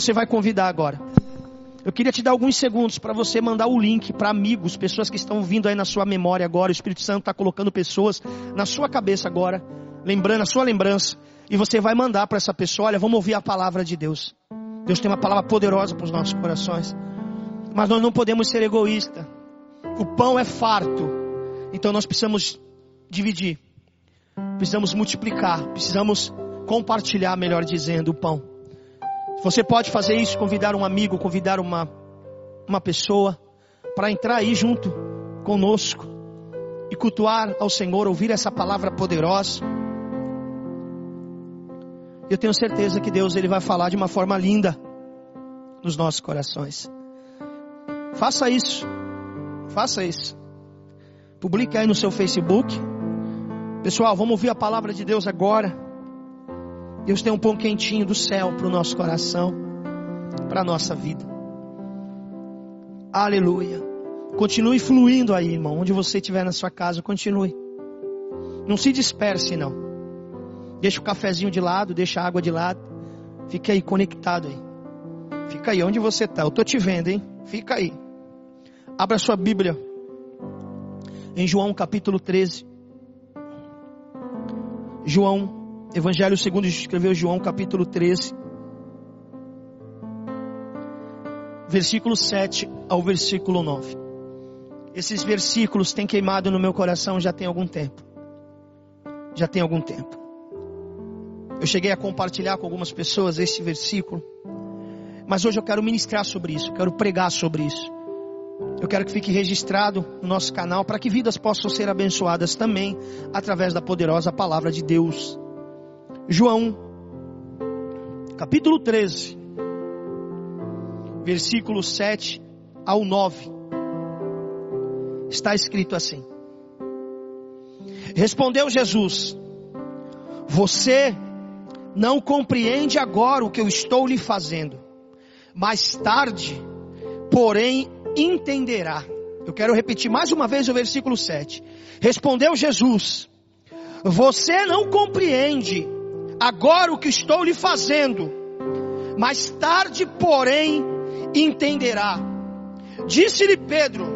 você vai convidar agora. Eu queria te dar alguns segundos para você mandar o link para amigos, pessoas que estão vindo aí na sua memória agora. O Espírito Santo está colocando pessoas na sua cabeça agora, lembrando a sua lembrança. E você vai mandar para essa pessoa: olha, vamos ouvir a palavra de Deus. Deus tem uma palavra poderosa para os nossos corações. Mas nós não podemos ser egoístas. O pão é farto. Então nós precisamos dividir. Precisamos multiplicar. Precisamos compartilhar, melhor dizendo, o pão. Você pode fazer isso, convidar um amigo, convidar uma, uma pessoa para entrar aí junto conosco e cultuar ao Senhor, ouvir essa palavra poderosa. Eu tenho certeza que Deus ele vai falar de uma forma linda nos nossos corações. Faça isso. Faça isso. Publique aí no seu Facebook. Pessoal, vamos ouvir a palavra de Deus agora. Deus tem um pão quentinho do céu para o nosso coração, para a nossa vida. Aleluia. Continue fluindo aí, irmão. Onde você estiver na sua casa, continue. Não se disperse, não. Deixa o cafezinho de lado, deixa a água de lado. Fique aí conectado aí. Fica aí onde você está. Eu estou te vendo, hein? Fica aí. Abra sua Bíblia. Em João capítulo 13. João Evangelho segundo escreveu João, capítulo 13, versículo 7 ao versículo 9. Esses versículos têm queimado no meu coração já tem algum tempo. Já tem algum tempo. Eu cheguei a compartilhar com algumas pessoas esse versículo, mas hoje eu quero ministrar sobre isso, quero pregar sobre isso. Eu quero que fique registrado no nosso canal para que vidas possam ser abençoadas também através da poderosa palavra de Deus. João, capítulo 13, versículo 7 ao 9, está escrito assim: Respondeu Jesus: Você não compreende agora o que eu estou lhe fazendo, mais tarde, porém, entenderá. Eu quero repetir mais uma vez o versículo 7. Respondeu Jesus: Você não compreende agora o que estou lhe fazendo, mais tarde, porém, entenderá. Disse-lhe Pedro: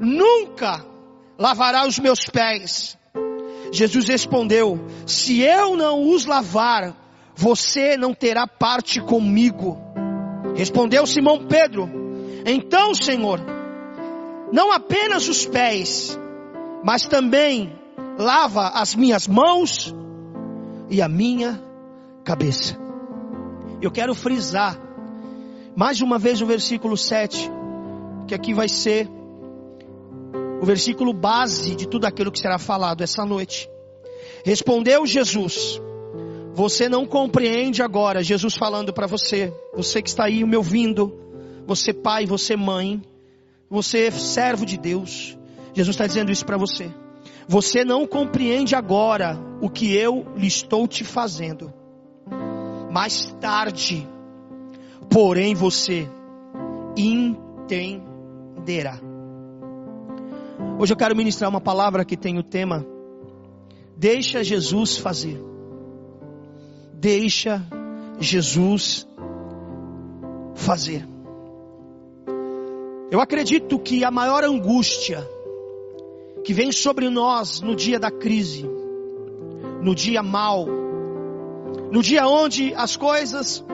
Nunca lavará os meus pés. Jesus respondeu: Se eu não os lavar, você não terá parte comigo. Respondeu Simão Pedro: Então, Senhor, não apenas os pés, mas também lava as minhas mãos e a minha cabeça. Eu quero frisar mais uma vez o versículo 7, que aqui vai ser o versículo base de tudo aquilo que será falado essa noite. Respondeu Jesus: Você não compreende agora, Jesus falando para você, você que está aí me ouvindo, você pai, você mãe, você servo de Deus. Jesus está dizendo isso para você. Você não compreende agora o que eu lhe estou te fazendo. Mais tarde, porém, você entenderá. Hoje eu quero ministrar uma palavra que tem o tema Deixa Jesus fazer. Deixa Jesus fazer. Eu acredito que a maior angústia que vem sobre nós no dia da crise, no dia mal, no dia onde as coisas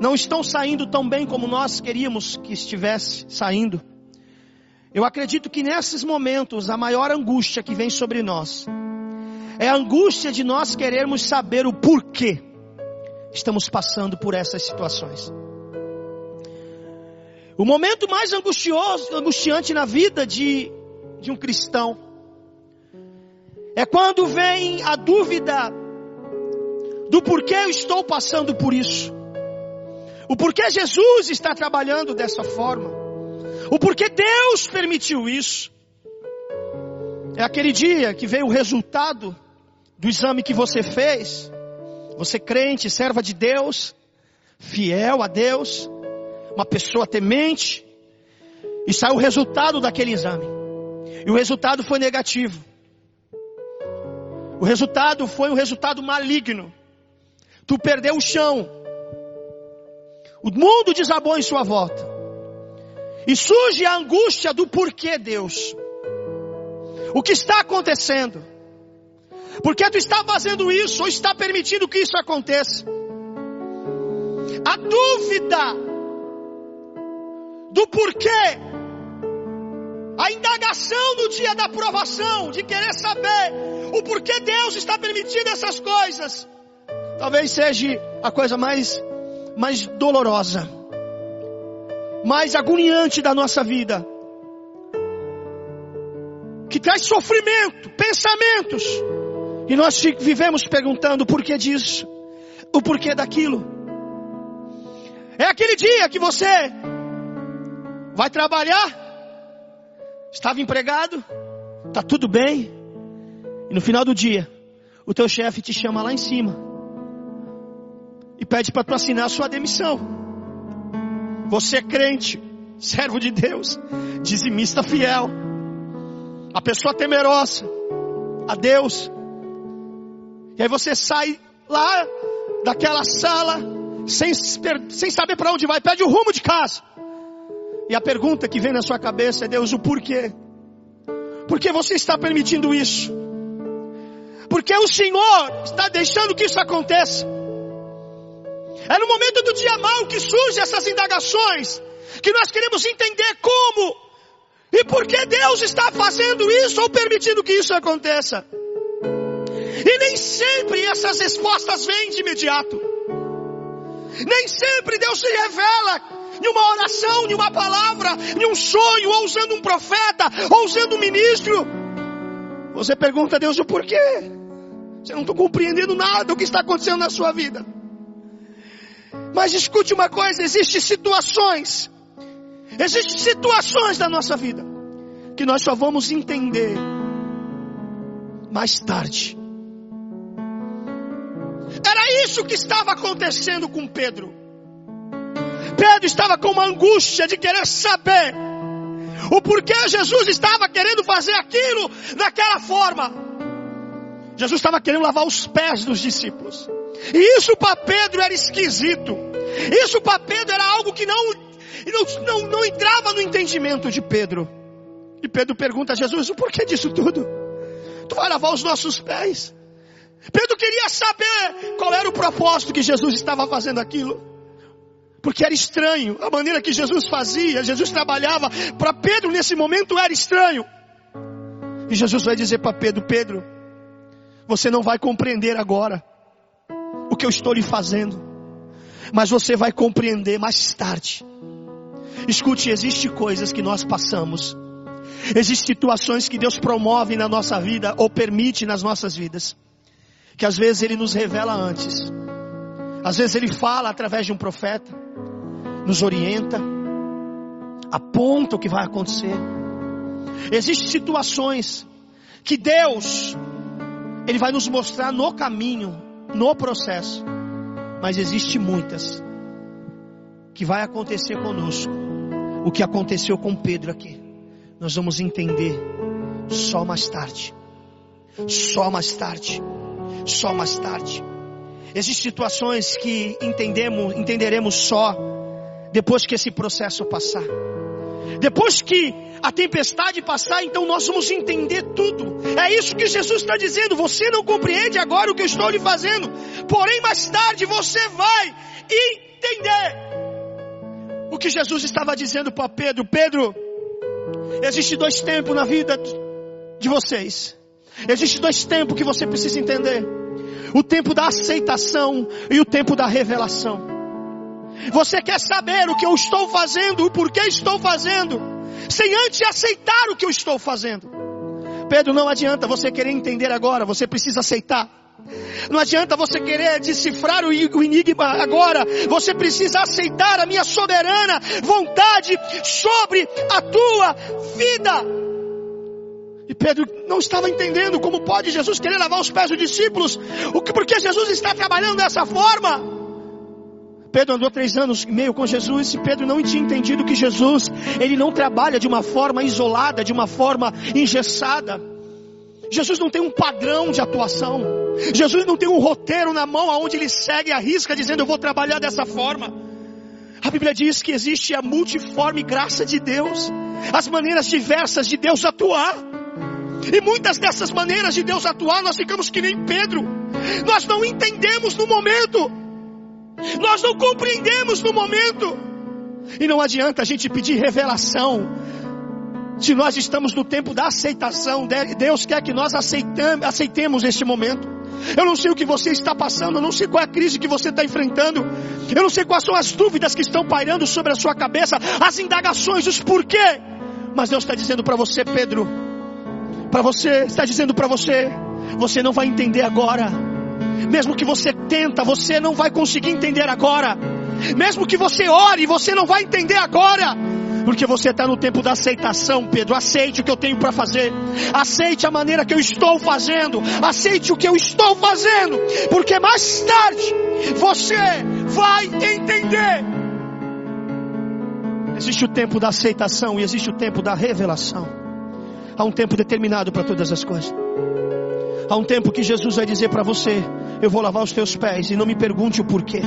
não estão saindo tão bem como nós queríamos que estivesse saindo. Eu acredito que nesses momentos a maior angústia que vem sobre nós é a angústia de nós querermos saber o porquê estamos passando por essas situações. O momento mais angustioso, angustiante na vida de de um cristão. É quando vem a dúvida do porquê eu estou passando por isso. O porquê Jesus está trabalhando dessa forma. O porquê Deus permitiu isso. É aquele dia que veio o resultado do exame que você fez. Você crente, serva de Deus, fiel a Deus, uma pessoa temente, e saiu o resultado daquele exame. E o resultado foi negativo. O resultado foi um resultado maligno. Tu perdeu o chão. O mundo desabou em sua volta. E surge a angústia do porquê Deus. O que está acontecendo? Por que tu está fazendo isso ou está permitindo que isso aconteça? A dúvida do porquê, a indagação no dia da provação, de querer saber o porquê Deus está permitindo essas coisas, talvez seja a coisa mais, mais dolorosa, mais agoniante da nossa vida, que traz sofrimento, pensamentos, e nós vivemos perguntando o porquê disso, o porquê daquilo. É aquele dia que você vai trabalhar, estava empregado, está tudo bem, e no final do dia, o teu chefe te chama lá em cima e pede para tu assinar a sua demissão. Você é crente, servo de Deus, dizimista fiel, a pessoa temerosa a Deus, e aí você sai lá daquela sala, sem, sem saber para onde vai, pede o rumo de casa. E a pergunta que vem na sua cabeça é: Deus, o porquê? Por que você está permitindo isso? Porque o Senhor está deixando que isso aconteça. É no momento do dia mal que surgem essas indagações, que nós queremos entender como e por que Deus está fazendo isso ou permitindo que isso aconteça. E nem sempre essas respostas vêm de imediato. Nem sempre Deus se revela em uma oração, em uma palavra, em um sonho, ou usando um profeta, ou usando um ministro. Você pergunta a Deus o porquê. Você não está compreendendo nada do que está acontecendo na sua vida. Mas escute uma coisa: existem situações, existem situações da nossa vida que nós só vamos entender mais tarde. Era isso que estava acontecendo com Pedro. Pedro estava com uma angústia de querer saber o porquê Jesus estava querendo fazer aquilo daquela forma. Jesus estava querendo lavar os pés dos discípulos. E isso para Pedro era esquisito. Isso para Pedro era algo que não, não, não, entrava no entendimento de Pedro. E Pedro pergunta a Jesus: o porquê disso tudo? Tu vai lavar os nossos pés. Pedro queria saber qual era o propósito que Jesus estava fazendo aquilo. Porque era estranho a maneira que Jesus fazia, Jesus trabalhava. Para Pedro nesse momento era estranho. E Jesus vai dizer para Pedro: Pedro, você não vai compreender agora o que eu estou lhe fazendo, mas você vai compreender mais tarde. Escute, existem coisas que nós passamos, existem situações que Deus promove na nossa vida ou permite nas nossas vidas que às vezes ele nos revela antes. Às vezes ele fala através de um profeta, nos orienta, aponta o que vai acontecer. Existem situações que Deus ele vai nos mostrar no caminho, no processo. Mas existe muitas que vai acontecer conosco. O que aconteceu com Pedro aqui, nós vamos entender só mais tarde. Só mais tarde só mais tarde. Existem situações que entendemos, entenderemos só depois que esse processo passar. Depois que a tempestade passar, então nós vamos entender tudo. É isso que Jesus está dizendo. Você não compreende agora o que eu estou lhe fazendo, porém mais tarde você vai entender o que Jesus estava dizendo para Pedro. Pedro, existe dois tempos na vida de vocês. Existem dois tempos que você precisa entender: o tempo da aceitação e o tempo da revelação. Você quer saber o que eu estou fazendo, o porquê estou fazendo, sem antes aceitar o que eu estou fazendo. Pedro, não adianta você querer entender agora, você precisa aceitar. Não adianta você querer decifrar o enigma agora. Você precisa aceitar a minha soberana vontade sobre a tua vida. E Pedro não estava entendendo como pode Jesus querer lavar os pés dos discípulos, porque Jesus está trabalhando dessa forma. Pedro andou três anos e meio com Jesus e Pedro não tinha entendido que Jesus, ele não trabalha de uma forma isolada, de uma forma engessada. Jesus não tem um padrão de atuação. Jesus não tem um roteiro na mão aonde ele segue a risca dizendo eu vou trabalhar dessa forma. A Bíblia diz que existe a multiforme graça de Deus, as maneiras diversas de Deus atuar. E muitas dessas maneiras de Deus atuar, nós ficamos que nem Pedro. Nós não entendemos no momento. Nós não compreendemos no momento. E não adianta a gente pedir revelação. Se nós estamos no tempo da aceitação, Deus quer que nós aceitemos este momento. Eu não sei o que você está passando, eu não sei qual é a crise que você está enfrentando, eu não sei quais são as dúvidas que estão pairando sobre a sua cabeça, as indagações, os porquê. Mas Deus está dizendo para você, Pedro, para você, está dizendo para você, você não vai entender agora. Mesmo que você tenta, você não vai conseguir entender agora. Mesmo que você ore, você não vai entender agora. Porque você está no tempo da aceitação, Pedro. Aceite o que eu tenho para fazer. Aceite a maneira que eu estou fazendo. Aceite o que eu estou fazendo. Porque mais tarde você vai entender. Existe o tempo da aceitação e existe o tempo da revelação. Há um tempo determinado para todas as coisas. Há um tempo que Jesus vai dizer para você: Eu vou lavar os teus pés e não me pergunte o porquê.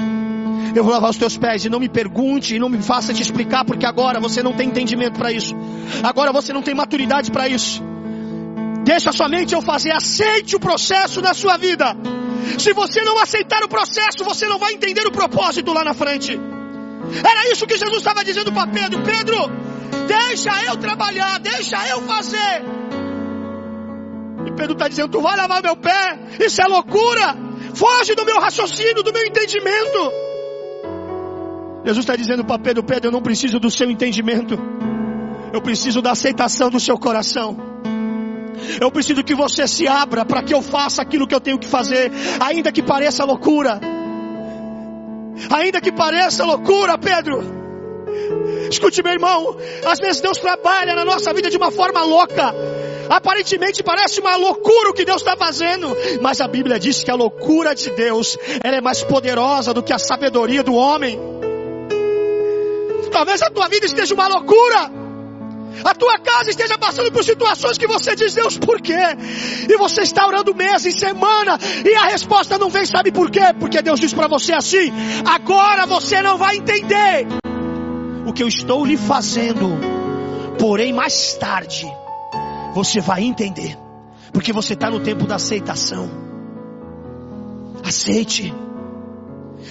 Eu vou lavar os teus pés e não me pergunte e não me faça te explicar, porque agora você não tem entendimento para isso. Agora você não tem maturidade para isso. Deixa sua mente eu fazer, aceite o processo na sua vida. Se você não aceitar o processo, você não vai entender o propósito lá na frente. Era isso que Jesus estava dizendo para Pedro: Pedro, deixa eu trabalhar, deixa eu fazer. E Pedro está dizendo: Tu vai lavar meu pé, isso é loucura, foge do meu raciocínio, do meu entendimento. Jesus está dizendo para Pedro: Pedro, eu não preciso do seu entendimento, eu preciso da aceitação do seu coração. Eu preciso que você se abra para que eu faça aquilo que eu tenho que fazer, ainda que pareça loucura. Ainda que pareça loucura, Pedro. Escute, meu irmão, às vezes Deus trabalha na nossa vida de uma forma louca. Aparentemente parece uma loucura o que Deus está fazendo, mas a Bíblia diz que a loucura de Deus ela é mais poderosa do que a sabedoria do homem. Talvez a tua vida esteja uma loucura. A tua casa esteja passando por situações que você diz, Deus, por quê? E você está orando mês e semana e a resposta não vem, sabe por quê? Porque Deus diz para você assim: agora você não vai entender o que eu estou lhe fazendo, porém mais tarde você vai entender, porque você está no tempo da aceitação. Aceite,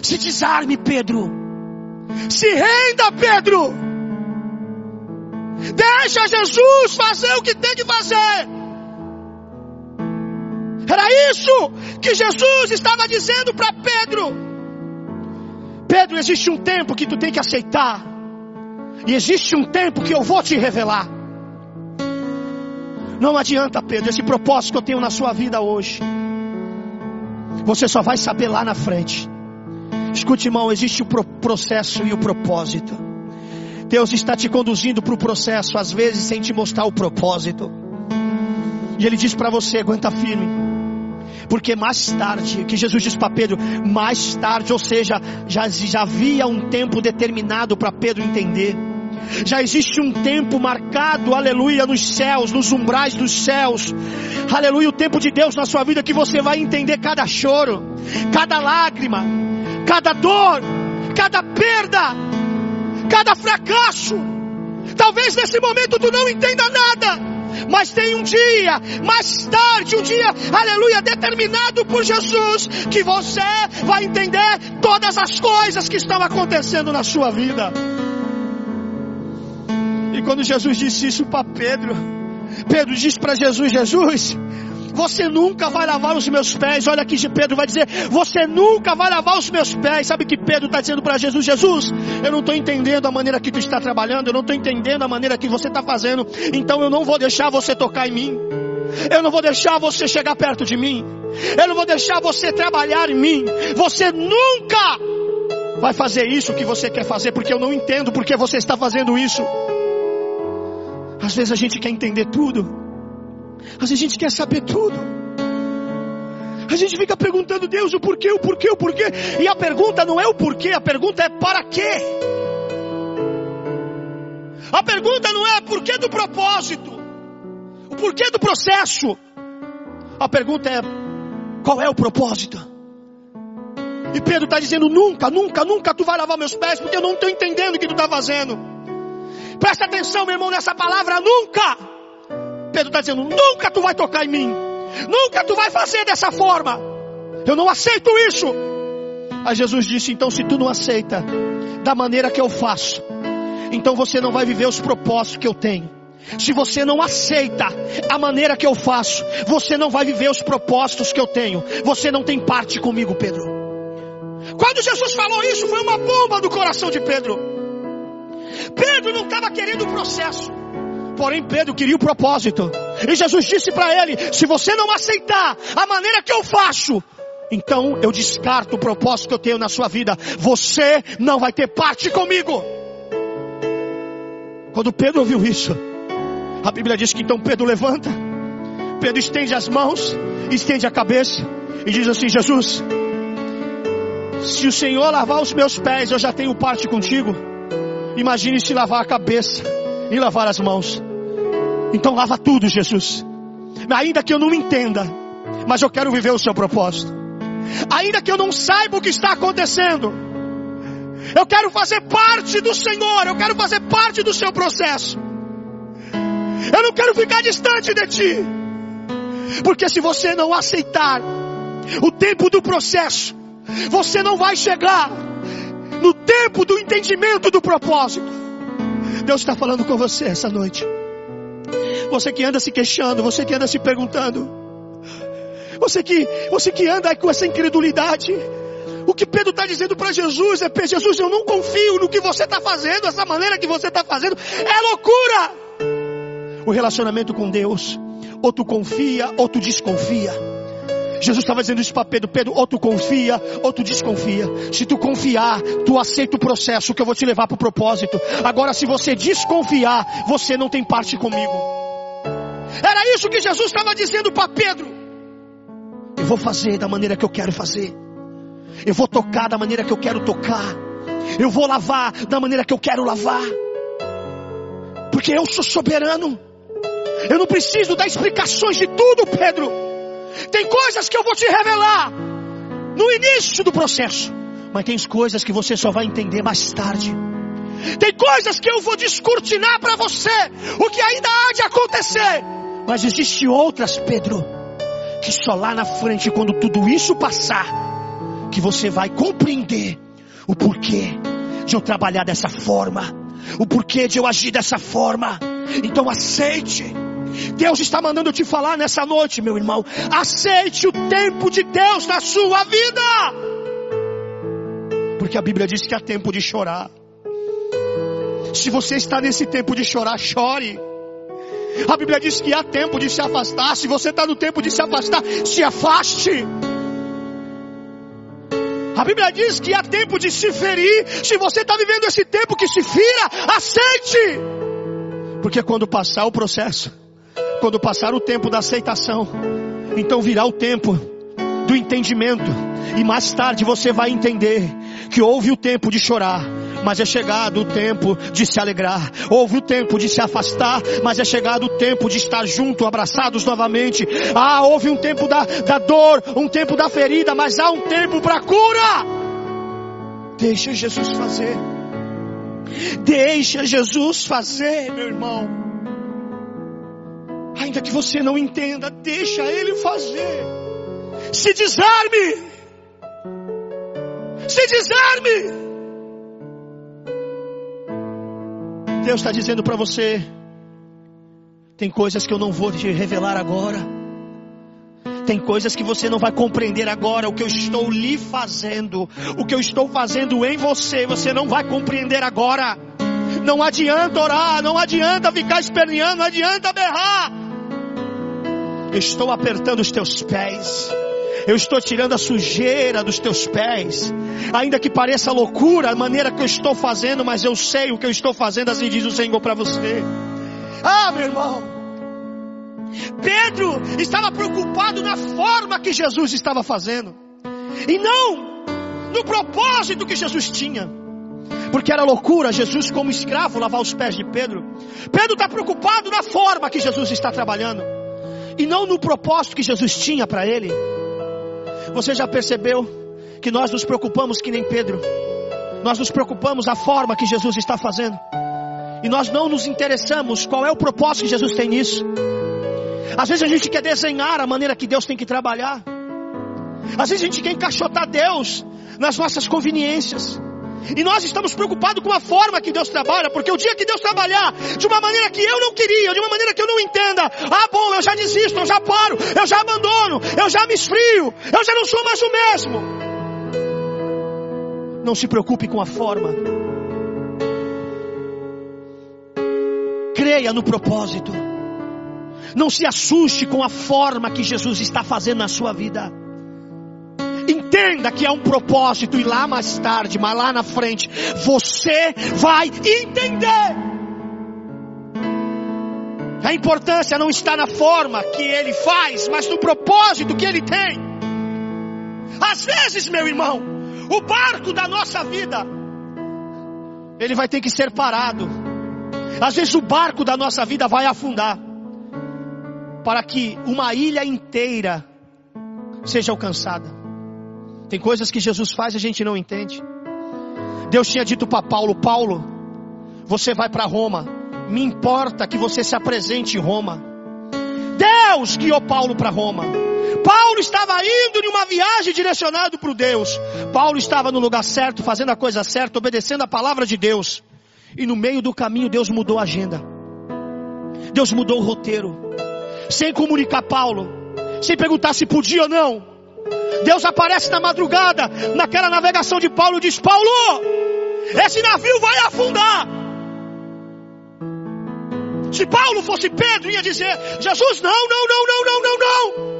se desarme, Pedro. Se renda, Pedro. Deixa Jesus fazer o que tem que fazer. Era isso que Jesus estava dizendo para Pedro. Pedro, existe um tempo que tu tem que aceitar. E existe um tempo que eu vou te revelar. Não adianta, Pedro, esse propósito que eu tenho na sua vida hoje. Você só vai saber lá na frente. Escute, irmão, existe o processo e o propósito. Deus está te conduzindo para o processo, às vezes sem te mostrar o propósito. E Ele diz para você: aguenta firme. Porque mais tarde, que Jesus diz para Pedro, mais tarde, ou seja, já, já havia um tempo determinado para Pedro entender. Já existe um tempo marcado, aleluia, nos céus, nos umbrais dos céus. Aleluia, o tempo de Deus na sua vida que você vai entender cada choro, cada lágrima, cada dor, cada perda, cada fracasso. Talvez nesse momento tu não entenda nada, mas tem um dia, mais tarde, um dia, aleluia, determinado por Jesus, que você vai entender todas as coisas que estão acontecendo na sua vida. E quando Jesus disse isso para Pedro, Pedro disse para Jesus: Jesus, você nunca vai lavar os meus pés. Olha aqui, Pedro vai dizer: Você nunca vai lavar os meus pés. Sabe que Pedro está dizendo para Jesus? Jesus, eu não estou entendendo a maneira que tu está trabalhando, eu não estou entendendo a maneira que você está fazendo, então eu não vou deixar você tocar em mim. Eu não vou deixar você chegar perto de mim. Eu não vou deixar você trabalhar em mim. Você nunca vai fazer isso que você quer fazer, porque eu não entendo porque você está fazendo isso. Às vezes a gente quer entender tudo. Às vezes a gente quer saber tudo. A gente fica perguntando Deus o porquê, o porquê, o porquê. E a pergunta não é o porquê, a pergunta é para quê. A pergunta não é o porquê do propósito, o porquê do processo. A pergunta é qual é o propósito. E Pedro está dizendo: nunca, nunca, nunca tu vai lavar meus pés, porque eu não estou entendendo o que tu está fazendo. Presta atenção, meu irmão, nessa palavra nunca. Pedro está dizendo: nunca tu vai tocar em mim. Nunca tu vai fazer dessa forma. Eu não aceito isso. Aí Jesus disse: então, se tu não aceita da maneira que eu faço, então você não vai viver os propósitos que eu tenho. Se você não aceita a maneira que eu faço, você não vai viver os propósitos que eu tenho. Você não tem parte comigo, Pedro. Quando Jesus falou isso, foi uma bomba no coração de Pedro. Pedro não estava querendo o processo. Porém, Pedro queria o propósito. E Jesus disse para ele: se você não aceitar a maneira que eu faço, então eu descarto o propósito que eu tenho na sua vida. Você não vai ter parte comigo. Quando Pedro ouviu isso, a Bíblia diz que então Pedro levanta, Pedro estende as mãos, estende a cabeça e diz assim: Jesus, se o Senhor lavar os meus pés, eu já tenho parte contigo. Imagine se lavar a cabeça e lavar as mãos. Então lava tudo, Jesus. Ainda que eu não entenda, mas eu quero viver o seu propósito. Ainda que eu não saiba o que está acontecendo, eu quero fazer parte do Senhor, eu quero fazer parte do seu processo. Eu não quero ficar distante de ti. Porque se você não aceitar o tempo do processo, você não vai chegar no tempo do entendimento do propósito. Deus está falando com você essa noite. Você que anda se queixando, você que anda se perguntando, você que, você que anda com essa incredulidade. O que Pedro está dizendo para Jesus é: Jesus, eu não confio no que você está fazendo, essa maneira que você está fazendo é loucura. O relacionamento com Deus, ou tu confia, ou tu desconfia. Jesus estava dizendo isso para Pedro: Pedro, ou tu confia, ou tu desconfia. Se tu confiar, tu aceita o processo que eu vou te levar para o propósito. Agora, se você desconfiar, você não tem parte comigo. Era isso que Jesus estava dizendo para Pedro. Eu vou fazer da maneira que eu quero fazer. Eu vou tocar da maneira que eu quero tocar. Eu vou lavar da maneira que eu quero lavar. Porque eu sou soberano. Eu não preciso dar explicações de tudo, Pedro. Tem coisas que eu vou te revelar no início do processo, mas tem coisas que você só vai entender mais tarde. Tem coisas que eu vou descortinar para você, o que ainda há de acontecer. Mas existe outras, Pedro, que só lá na frente, quando tudo isso passar, que você vai compreender o porquê de eu trabalhar dessa forma, o porquê de eu agir dessa forma. Então aceite. Deus está mandando te falar nessa noite, meu irmão. Aceite o tempo de Deus na sua vida. Porque a Bíblia diz que há tempo de chorar. Se você está nesse tempo de chorar, chore. A Bíblia diz que há tempo de se afastar. Se você está no tempo de se afastar, se afaste. A Bíblia diz que há tempo de se ferir. Se você está vivendo esse tempo que se fira, aceite. Porque quando passar o processo, quando passar o tempo da aceitação, então virá o tempo do entendimento. E mais tarde você vai entender que houve o tempo de chorar, mas é chegado o tempo de se alegrar. Houve o tempo de se afastar, mas é chegado o tempo de estar junto, abraçados novamente. Ah, houve um tempo da, da dor, um tempo da ferida, mas há um tempo para cura. Deixa Jesus fazer. Deixa Jesus fazer, meu irmão. Ainda que você não entenda, deixa Ele fazer. Se desarme. Se desarme. Deus está dizendo para você: tem coisas que eu não vou te revelar agora. Tem coisas que você não vai compreender agora. O que eu estou lhe fazendo, o que eu estou fazendo em você, você não vai compreender agora. Não adianta orar, não adianta ficar esperneando, não adianta berrar. Eu estou apertando os teus pés. Eu estou tirando a sujeira dos teus pés. Ainda que pareça loucura a maneira que eu estou fazendo, mas eu sei o que eu estou fazendo, assim diz o Senhor para você. Ah, meu irmão. Pedro estava preocupado na forma que Jesus estava fazendo. E não no propósito que Jesus tinha. Porque era loucura Jesus, como escravo, lavar os pés de Pedro. Pedro está preocupado na forma que Jesus está trabalhando e não no propósito que Jesus tinha para ele. Você já percebeu que nós nos preocupamos que nem Pedro. Nós nos preocupamos a forma que Jesus está fazendo. E nós não nos interessamos qual é o propósito que Jesus tem nisso. Às vezes a gente quer desenhar a maneira que Deus tem que trabalhar. Às vezes a gente quer encaixotar Deus nas nossas conveniências. E nós estamos preocupados com a forma que Deus trabalha, porque o dia que Deus trabalhar de uma maneira que eu não queria, de uma maneira que eu não entenda, ah, bom, eu já desisto, eu já paro, eu já abandono, eu já me esfrio, eu já não sou mais o mesmo. Não se preocupe com a forma. Creia no propósito. Não se assuste com a forma que Jesus está fazendo na sua vida. Entenda que é um propósito e lá mais tarde, mas lá na frente, você vai entender. A importância não está na forma que ele faz, mas no propósito que ele tem. Às vezes, meu irmão, o barco da nossa vida, ele vai ter que ser parado. Às vezes o barco da nossa vida vai afundar. Para que uma ilha inteira seja alcançada. Tem coisas que Jesus faz e a gente não entende. Deus tinha dito para Paulo: Paulo, você vai para Roma. Me importa que você se apresente em Roma. Deus guiou Paulo para Roma. Paulo estava indo em uma viagem direcionado para Deus. Paulo estava no lugar certo, fazendo a coisa certa, obedecendo a palavra de Deus. E no meio do caminho Deus mudou a agenda. Deus mudou o roteiro. Sem comunicar Paulo, sem perguntar se podia ou não. Deus aparece na madrugada, naquela navegação de Paulo, e diz: Paulo, esse navio vai afundar. Se Paulo fosse Pedro, ia dizer: Jesus, não, não, não, não, não, não, não.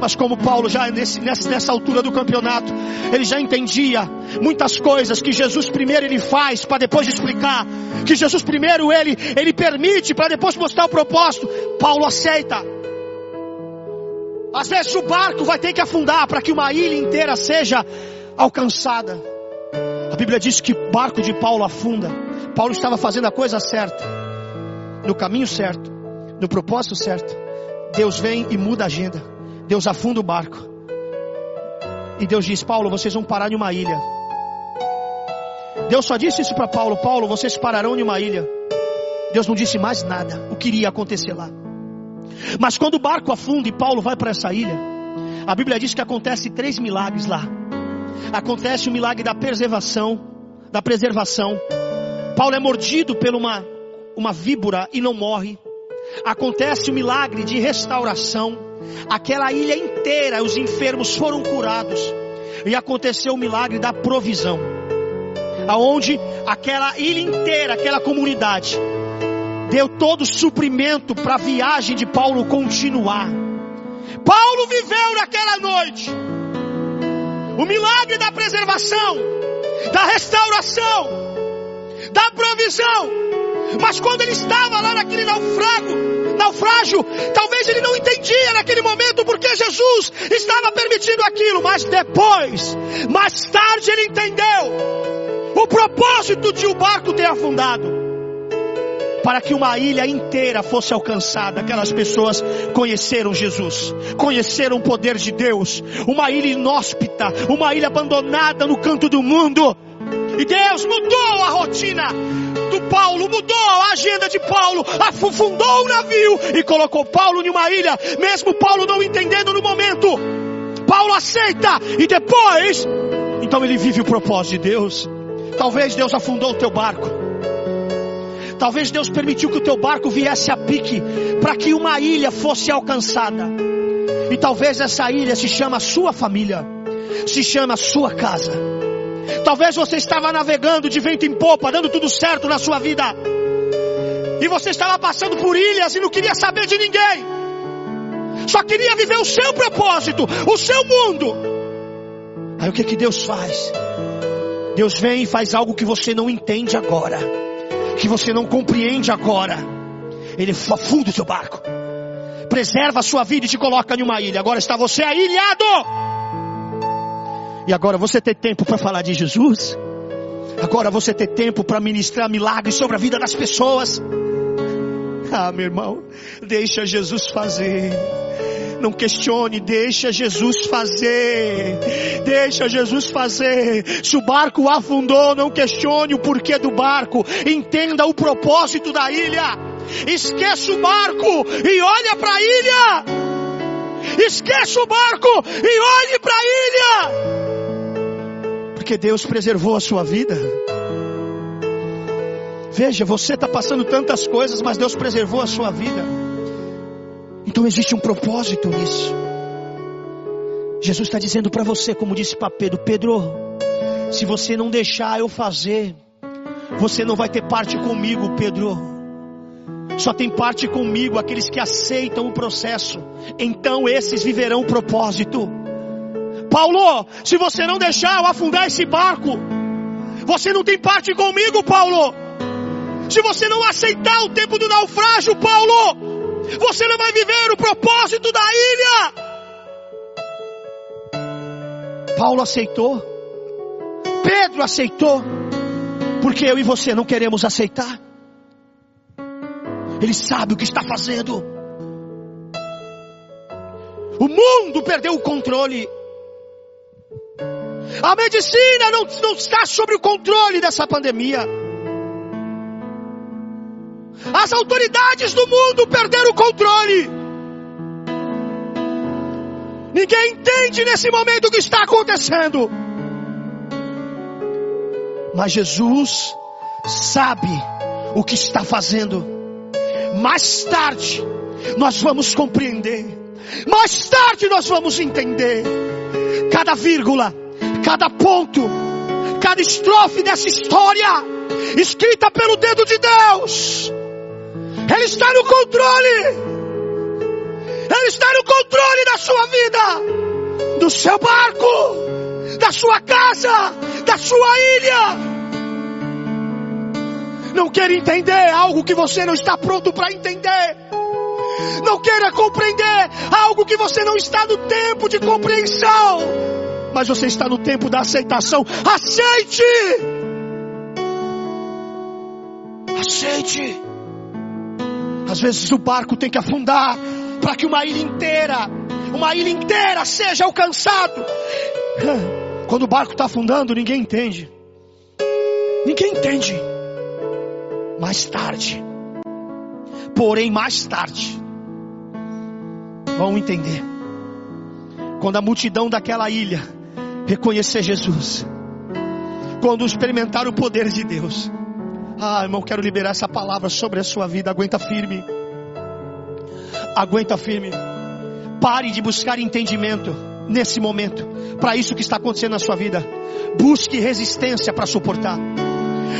Mas como Paulo já nesse, nessa, nessa altura do campeonato, ele já entendia muitas coisas que Jesus primeiro ele faz para depois explicar, que Jesus primeiro ele ele permite para depois mostrar o propósito. Paulo aceita. Às vezes o barco vai ter que afundar para que uma ilha inteira seja alcançada. A Bíblia diz que o barco de Paulo afunda. Paulo estava fazendo a coisa certa, no caminho certo, no propósito certo. Deus vem e muda a agenda. Deus afunda o barco. E Deus diz: Paulo, vocês vão parar em uma ilha. Deus só disse isso para Paulo: Paulo, vocês pararão em uma ilha. Deus não disse mais nada. O que iria acontecer lá? Mas quando o barco afunda e Paulo vai para essa ilha, a Bíblia diz que acontece três milagres lá. Acontece o milagre da preservação, da preservação. Paulo é mordido por uma, uma víbora e não morre. Acontece o milagre de restauração. Aquela ilha inteira, os enfermos foram curados. E aconteceu o milagre da provisão. Aonde aquela ilha inteira, aquela comunidade, deu todo o suprimento para a viagem de Paulo continuar. Paulo viveu naquela noite o milagre da preservação, da restauração, da provisão. Mas quando ele estava lá naquele naufrago, naufrágio, talvez ele não entendia naquele momento porque Jesus estava permitindo aquilo, mas depois, mais tarde ele entendeu o propósito de o barco ter afundado para que uma ilha inteira fosse alcançada. Aquelas pessoas conheceram Jesus, conheceram o poder de Deus. Uma ilha inóspita, uma ilha abandonada no canto do mundo. E Deus mudou a rotina do Paulo, mudou a agenda de Paulo, afundou o navio e colocou Paulo em uma ilha, mesmo Paulo não entendendo no momento. Paulo aceita e depois, então ele vive o propósito de Deus. Talvez Deus afundou o teu barco. Talvez Deus permitiu que o teu barco viesse a pique para que uma ilha fosse alcançada. E talvez essa ilha se chama sua família, se chama sua casa. Talvez você estava navegando de vento em popa, dando tudo certo na sua vida. E você estava passando por ilhas e não queria saber de ninguém. Só queria viver o seu propósito, o seu mundo. Aí o que que Deus faz? Deus vem e faz algo que você não entende agora que você não compreende agora. Ele afunda o seu barco, preserva a sua vida e te coloca em uma ilha. Agora está você ilhado. E agora você tem tempo para falar de Jesus. Agora você tem tempo para ministrar milagres sobre a vida das pessoas. Ah, meu irmão, deixa Jesus fazer. Não questione, deixa Jesus fazer. Deixa Jesus fazer. Se o barco afundou, não questione o porquê do barco. Entenda o propósito da ilha. Esqueça o barco e olha para a ilha. Esqueça o barco e olhe para a ilha. Porque Deus preservou a sua vida. Veja, você está passando tantas coisas, mas Deus preservou a sua vida. Então existe um propósito nisso. Jesus está dizendo para você, como disse para Pedro: Pedro, se você não deixar eu fazer, você não vai ter parte comigo, Pedro. Só tem parte comigo aqueles que aceitam o processo. Então esses viverão o propósito. Paulo, se você não deixar eu afundar esse barco, você não tem parte comigo, Paulo. Se você não aceitar o tempo do naufrágio, Paulo, você não vai viver o propósito da ilha. Paulo aceitou, Pedro aceitou, porque eu e você não queremos aceitar. Ele sabe o que está fazendo. O mundo perdeu o controle. A medicina não, não está sob o controle dessa pandemia. As autoridades do mundo perderam o controle. Ninguém entende nesse momento o que está acontecendo. Mas Jesus sabe o que está fazendo. Mais tarde nós vamos compreender. Mais tarde nós vamos entender. Cada vírgula, cada ponto, cada estrofe dessa história, escrita pelo dedo de Deus ele está no controle. Ele está no controle da sua vida, do seu barco, da sua casa, da sua ilha. Não quer entender algo que você não está pronto para entender. Não queira compreender algo que você não está no tempo de compreensão. Mas você está no tempo da aceitação. Aceite! Aceite! Às vezes o barco tem que afundar para que uma ilha inteira, uma ilha inteira seja alcançado. Quando o barco está afundando, ninguém entende. Ninguém entende. Mais tarde, porém mais tarde, vão entender. Quando a multidão daquela ilha reconhecer Jesus, quando experimentar o poder de Deus, ah, irmão, quero liberar essa palavra sobre a sua vida. Aguenta firme. Aguenta firme. Pare de buscar entendimento nesse momento para isso que está acontecendo na sua vida. Busque resistência para suportar.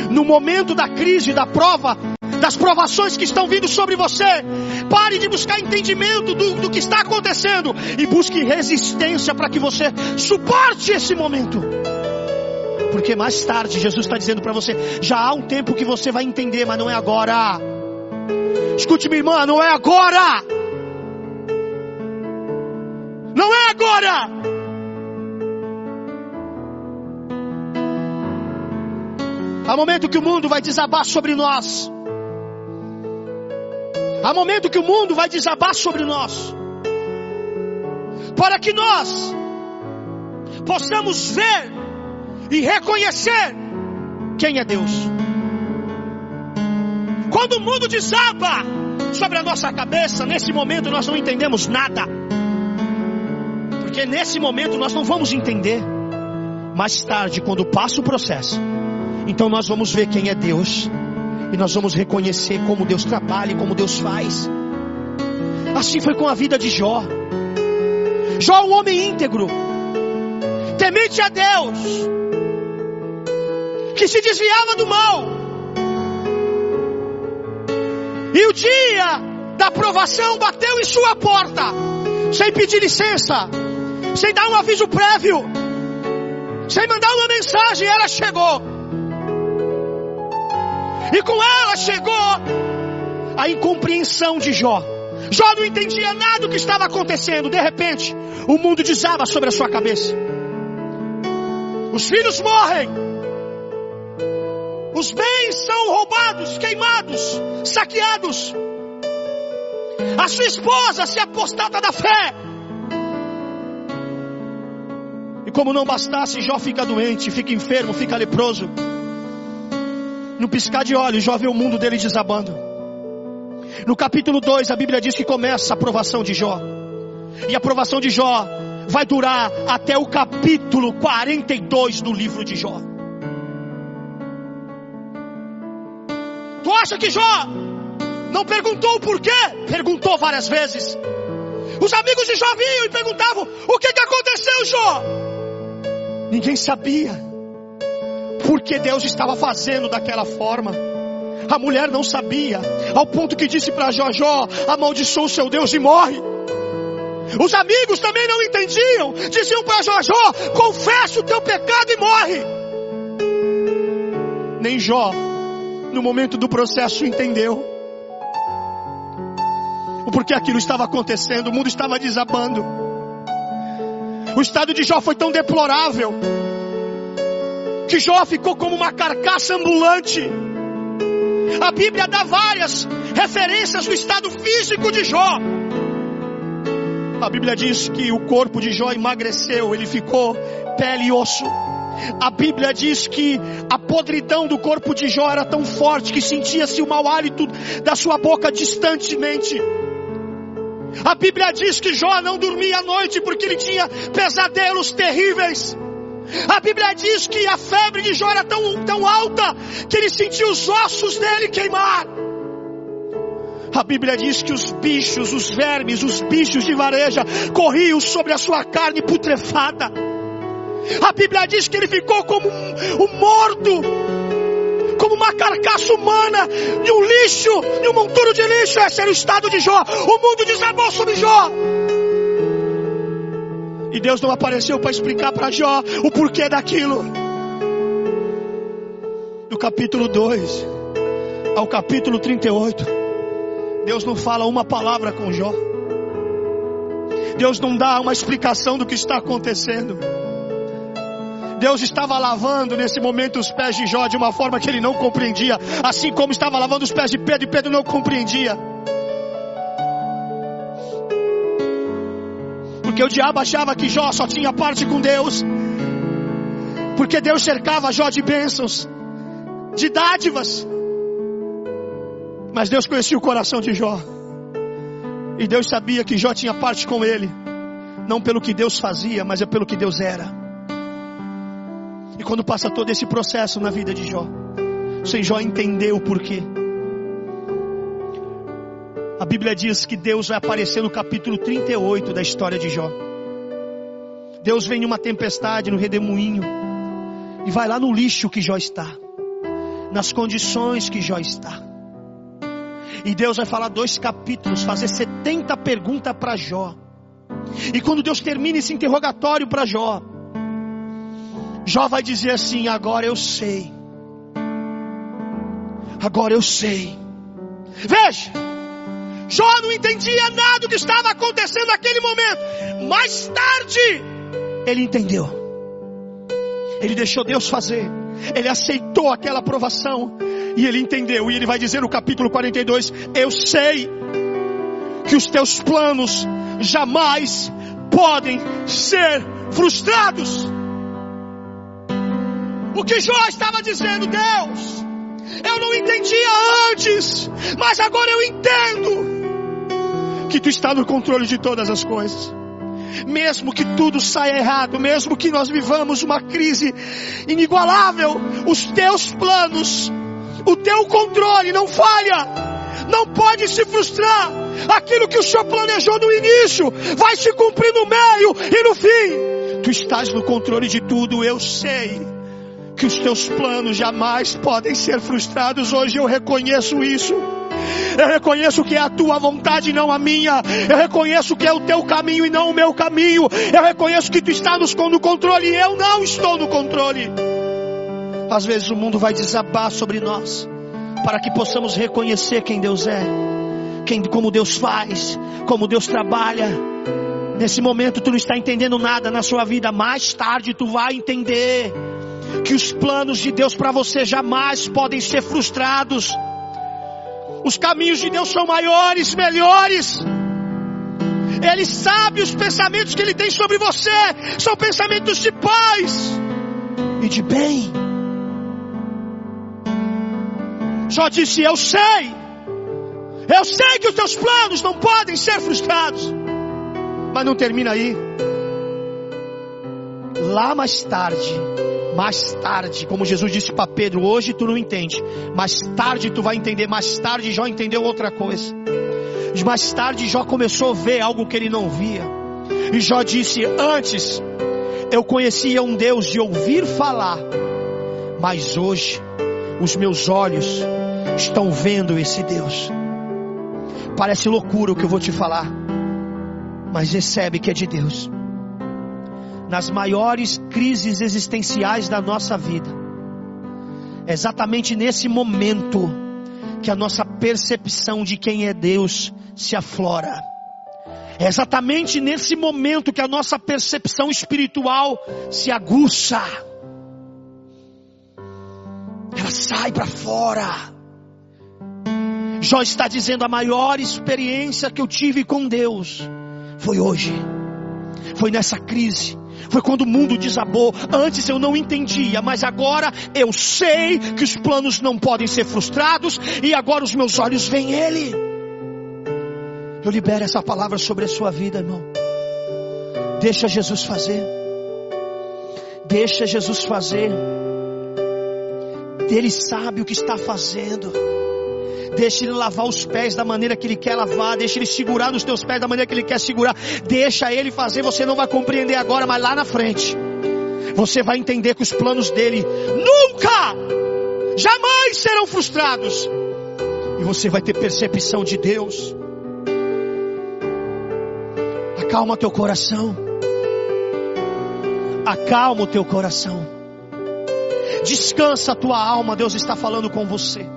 No momento da crise, da prova, das provações que estão vindo sobre você, pare de buscar entendimento do, do que está acontecendo e busque resistência para que você suporte esse momento. Porque mais tarde Jesus está dizendo para você: já há um tempo que você vai entender, mas não é agora. Escute, minha irmã, não é agora. Não é agora. Há momento que o mundo vai desabar sobre nós. Há momento que o mundo vai desabar sobre nós. Para que nós possamos ver e reconhecer quem é Deus. Quando o mundo desaba sobre a nossa cabeça, nesse momento nós não entendemos nada. Porque nesse momento nós não vamos entender. Mais tarde, quando passa o processo, então nós vamos ver quem é Deus. E nós vamos reconhecer como Deus trabalha e como Deus faz. Assim foi com a vida de Jó. Jó, um homem íntegro, temente a Deus, que se desviava do mal. E o dia da provação bateu em sua porta, sem pedir licença, sem dar um aviso prévio, sem mandar uma mensagem, ela chegou. E com ela chegou a incompreensão de Jó. Jó não entendia nada do que estava acontecendo. De repente, o mundo desaba sobre a sua cabeça. Os filhos morrem. Os bens são roubados, queimados, saqueados. A sua esposa se apostata da fé. E como não bastasse, Jó fica doente, fica enfermo, fica leproso. No piscar de olhos, Jó vê o mundo dele desabando. No capítulo 2, a Bíblia diz que começa a aprovação de Jó. E a aprovação de Jó vai durar até o capítulo 42 do livro de Jó. Tu acha que Jó não perguntou o porquê? Perguntou várias vezes. Os amigos de Jó vinham e perguntavam: O que, que aconteceu, Jó? Ninguém sabia porque Deus estava fazendo daquela forma. A mulher não sabia, ao ponto que disse para Jó: Jó, amaldiçoa o seu Deus e morre. Os amigos também não entendiam, diziam para Jó: Jó, confessa o teu pecado e morre. Nem Jó, no momento do processo, entendeu o porquê aquilo estava acontecendo, o mundo estava desabando. O estado de Jó foi tão deplorável que Jó ficou como uma carcaça ambulante. A Bíblia dá várias referências do estado físico de Jó. A Bíblia diz que o corpo de Jó emagreceu, ele ficou pele e osso. A Bíblia diz que a podridão do corpo de Jó era tão forte que sentia-se o mau hálito da sua boca distantemente. A Bíblia diz que Jó não dormia à noite porque ele tinha pesadelos terríveis. A Bíblia diz que a febre de Jó era tão, tão alta que ele sentia os ossos dele queimar. A Bíblia diz que os bichos, os vermes, os bichos de vareja corriam sobre a sua carne putrefada. A Bíblia diz que ele ficou como um, um morto como uma carcaça humana, de um lixo, de um monturo de lixo. Esse era o estado de Jó. O mundo desabou sobre Jó. E Deus não apareceu para explicar para Jó o porquê daquilo. Do capítulo 2 ao capítulo 38, Deus não fala uma palavra com Jó. Deus não dá uma explicação do que está acontecendo. Deus estava lavando nesse momento os pés de Jó de uma forma que ele não compreendia, assim como estava lavando os pés de Pedro e Pedro não compreendia. Porque o diabo achava que Jó só tinha parte com Deus. Porque Deus cercava Jó de bênçãos, de dádivas. Mas Deus conhecia o coração de Jó. E Deus sabia que Jó tinha parte com ele. Não pelo que Deus fazia, mas é pelo que Deus era. E quando passa todo esse processo na vida de Jó, sem Jó entender o porquê. A Bíblia diz que Deus vai aparecer no capítulo 38 da história de Jó. Deus vem em uma tempestade no redemoinho e vai lá no lixo que Jó está, nas condições que Jó está. E Deus vai falar dois capítulos, fazer 70 perguntas para Jó. E quando Deus termina esse interrogatório para Jó, Jó vai dizer assim: agora eu sei. Agora eu sei. Veja, Jó não entendia nada do que estava acontecendo naquele momento. Mais tarde, ele entendeu. Ele deixou Deus fazer. Ele aceitou aquela aprovação. E ele entendeu. E ele vai dizer no capítulo 42: Eu sei que os teus planos jamais podem ser frustrados. O que Jó estava dizendo, Deus, eu não entendia antes, mas agora eu entendo que tu está no controle de todas as coisas. Mesmo que tudo saia errado, mesmo que nós vivamos uma crise inigualável, os teus planos, o teu controle não falha, não pode se frustrar. Aquilo que o Senhor planejou no início vai se cumprir no meio e no fim. Tu estás no controle de tudo, eu sei que os teus planos jamais podem ser frustrados. Hoje eu reconheço isso. Eu reconheço que é a tua vontade e não a minha. Eu reconheço que é o teu caminho e não o meu caminho. Eu reconheço que tu estás no controle e eu não estou no controle. Às vezes o mundo vai desabar sobre nós para que possamos reconhecer quem Deus é, quem, como Deus faz, como Deus trabalha. Nesse momento tu não está entendendo nada na sua vida, mais tarde tu vai entender que os planos de Deus para você jamais podem ser frustrados. Os caminhos de Deus são maiores, melhores. Ele sabe os pensamentos que Ele tem sobre você. São pensamentos de paz e de bem. Jó disse: Eu sei. Eu sei que os teus planos não podem ser frustrados. Mas não termina aí. Lá mais tarde, mais tarde, como Jesus disse para Pedro, hoje tu não entende, mais tarde tu vai entender, mais tarde Jó entendeu outra coisa. Mais tarde Jó começou a ver algo que ele não via. E Jó disse: Antes eu conhecia um Deus de ouvir falar, mas hoje os meus olhos estão vendo esse Deus. Parece loucura o que eu vou te falar, mas recebe que é de Deus. Nas maiores crises existenciais da nossa vida, é exatamente nesse momento que a nossa percepção de quem é Deus se aflora. É exatamente nesse momento que a nossa percepção espiritual se aguça. Ela sai para fora. Jó está dizendo: a maior experiência que eu tive com Deus foi hoje, foi nessa crise, foi quando o mundo desabou. Antes eu não entendia, mas agora eu sei que os planos não podem ser frustrados e agora os meus olhos veem Ele. Eu libero essa palavra sobre a sua vida, irmão. Deixa Jesus fazer. Deixa Jesus fazer. Ele sabe o que está fazendo. Deixa ele lavar os pés da maneira que ele quer lavar. Deixa ele segurar nos teus pés da maneira que ele quer segurar. Deixa ele fazer. Você não vai compreender agora, mas lá na frente. Você vai entender que os planos dele nunca, jamais serão frustrados. E você vai ter percepção de Deus. Acalma teu coração. Acalma o teu coração. Descansa a tua alma. Deus está falando com você.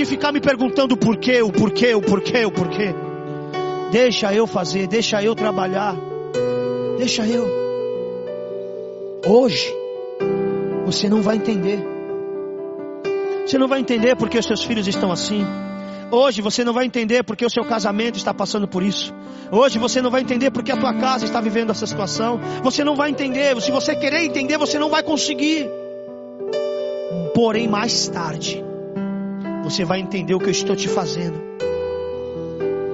De ficar me perguntando o porquê, o porquê, o porquê, o porquê. Deixa eu fazer, deixa eu trabalhar. Deixa eu. Hoje, você não vai entender. Você não vai entender porque os seus filhos estão assim. Hoje você não vai entender porque o seu casamento está passando por isso. Hoje você não vai entender porque a tua casa está vivendo essa situação. Você não vai entender. Se você querer entender, você não vai conseguir. Porém, mais tarde, você vai entender o que eu estou te fazendo.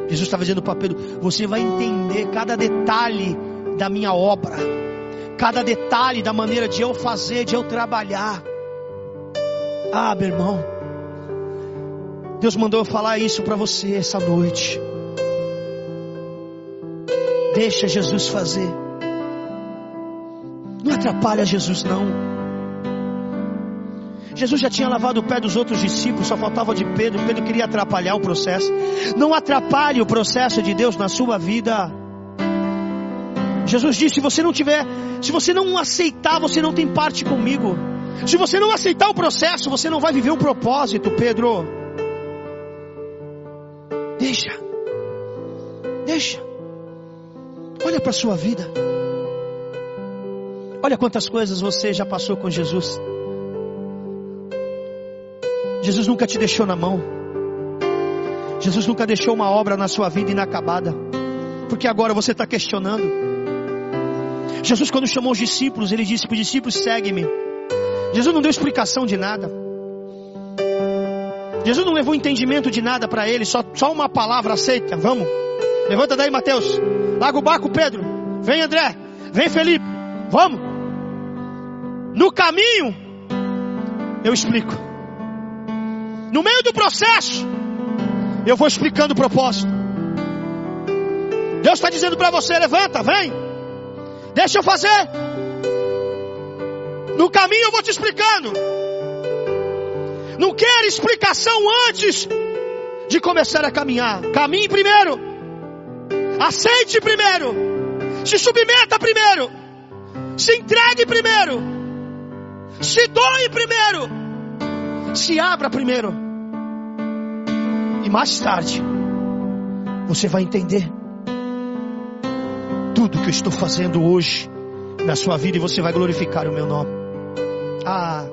Jesus estava dizendo para Pedro: você vai entender cada detalhe da minha obra, cada detalhe da maneira de eu fazer, de eu trabalhar. Ah, meu irmão, Deus mandou eu falar isso para você essa noite. Deixa Jesus fazer. Não atrapalha Jesus não. Jesus já tinha lavado o pé dos outros discípulos, só faltava de Pedro. Pedro queria atrapalhar o processo. Não atrapalhe o processo de Deus na sua vida. Jesus disse: se você não tiver, se você não aceitar, você não tem parte comigo. Se você não aceitar o processo, você não vai viver o propósito, Pedro. Deixa. Deixa. Olha para a sua vida. Olha quantas coisas você já passou com Jesus. Jesus nunca te deixou na mão. Jesus nunca deixou uma obra na sua vida inacabada. Porque agora você está questionando. Jesus, quando chamou os discípulos, ele disse para os discípulos: segue-me. Jesus não deu explicação de nada. Jesus não levou entendimento de nada para ele, só, só uma palavra aceita. Vamos. Levanta daí, Mateus. Larga o barco, Pedro. Vem, André. Vem, Felipe. Vamos. No caminho, eu explico. No meio do processo, eu vou explicando o propósito. Deus está dizendo para você: levanta, vem, deixa eu fazer. No caminho eu vou te explicando. Não quer explicação antes de começar a caminhar. Caminhe primeiro. Aceite primeiro. Se submeta primeiro. Se entregue primeiro. Se doe primeiro se abra primeiro. E mais tarde, você vai entender tudo que eu estou fazendo hoje na sua vida e você vai glorificar o meu nome. Ah,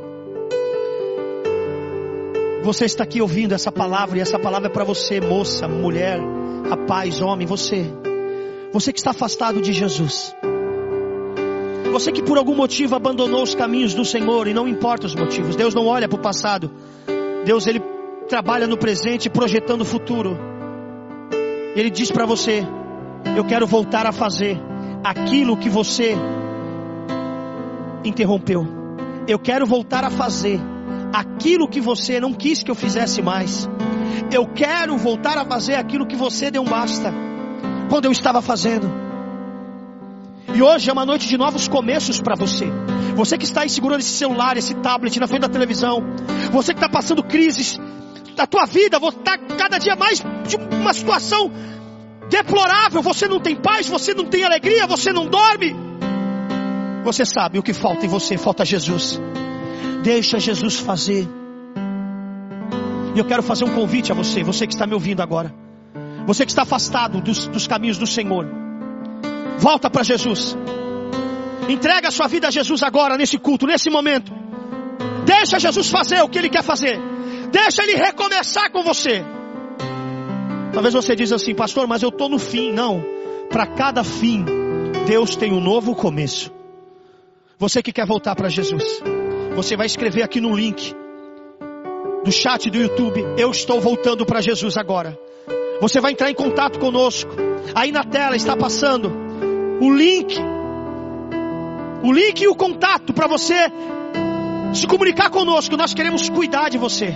você está aqui ouvindo essa palavra e essa palavra é para você, moça, mulher, Rapaz, homem, você, você que está afastado de Jesus, você que por algum motivo abandonou os caminhos do Senhor e não importa os motivos, Deus não olha para o passado, Deus ele trabalha no presente projetando o futuro. Ele diz para você: Eu quero voltar a fazer aquilo que você interrompeu. Eu quero voltar a fazer aquilo que você não quis que eu fizesse mais. Eu quero voltar a fazer aquilo que você deu um basta quando eu estava fazendo. E hoje é uma noite de novos começos para você. Você que está aí segurando esse celular, esse tablet na frente da televisão. Você que está passando crises da tua vida, está cada dia mais de uma situação deplorável. Você não tem paz, você não tem alegria, você não dorme. Você sabe o que falta em você, falta Jesus. Deixa Jesus fazer. E eu quero fazer um convite a você, você que está me ouvindo agora. Você que está afastado dos, dos caminhos do Senhor. Volta para Jesus. Entrega a sua vida a Jesus agora, nesse culto, nesse momento. Deixa Jesus fazer o que Ele quer fazer. Deixa Ele recomeçar com você. Talvez você diz assim, pastor, mas eu estou no fim. Não. Para cada fim, Deus tem um novo começo. Você que quer voltar para Jesus, você vai escrever aqui no link do chat do YouTube, eu estou voltando para Jesus agora. Você vai entrar em contato conosco. Aí na tela está passando o link, o link e o contato para você se comunicar conosco. Nós queremos cuidar de você.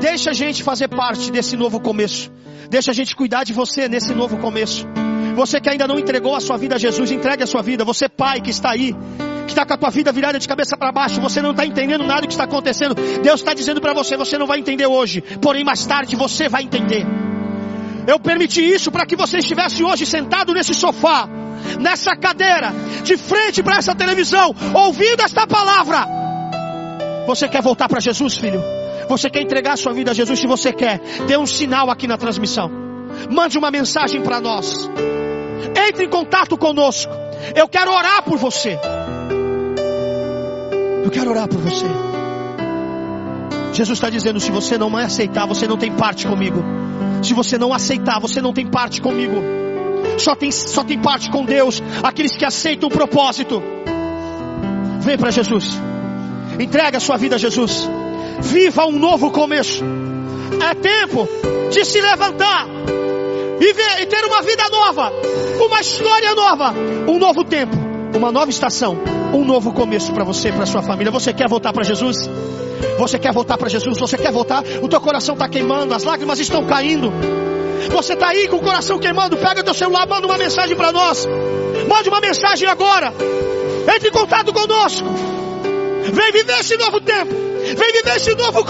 Deixa a gente fazer parte desse novo começo. Deixa a gente cuidar de você nesse novo começo. Você que ainda não entregou a sua vida a Jesus, entregue a sua vida. Você pai que está aí, que está com a tua vida virada de cabeça para baixo, você não está entendendo nada do que está acontecendo. Deus está dizendo para você, você não vai entender hoje, porém mais tarde você vai entender. Eu permiti isso para que você estivesse hoje sentado nesse sofá, nessa cadeira, de frente para essa televisão, ouvindo esta palavra. Você quer voltar para Jesus, filho? Você quer entregar a sua vida a Jesus? Se você quer, dê um sinal aqui na transmissão. Mande uma mensagem para nós. Entre em contato conosco. Eu quero orar por você. Eu quero orar por você. Jesus está dizendo: se você não aceitar, você não tem parte comigo. Se você não aceitar, você não tem parte comigo. Só tem, só tem parte com Deus aqueles que aceitam o propósito. Vem para Jesus. Entrega a sua vida a Jesus. Viva um novo começo. É tempo de se levantar e, ver, e ter uma vida nova, uma história nova, um novo tempo, uma nova estação, um novo começo para você, para sua família. Você quer voltar para Jesus? Você quer voltar para Jesus? Você quer voltar? O teu coração está queimando, as lágrimas estão caindo. Você está aí com o coração queimando. Pega teu celular, manda uma mensagem para nós. Mande uma mensagem agora. Entre em contato conosco. Vem viver esse novo tempo. Vem viver esse novo.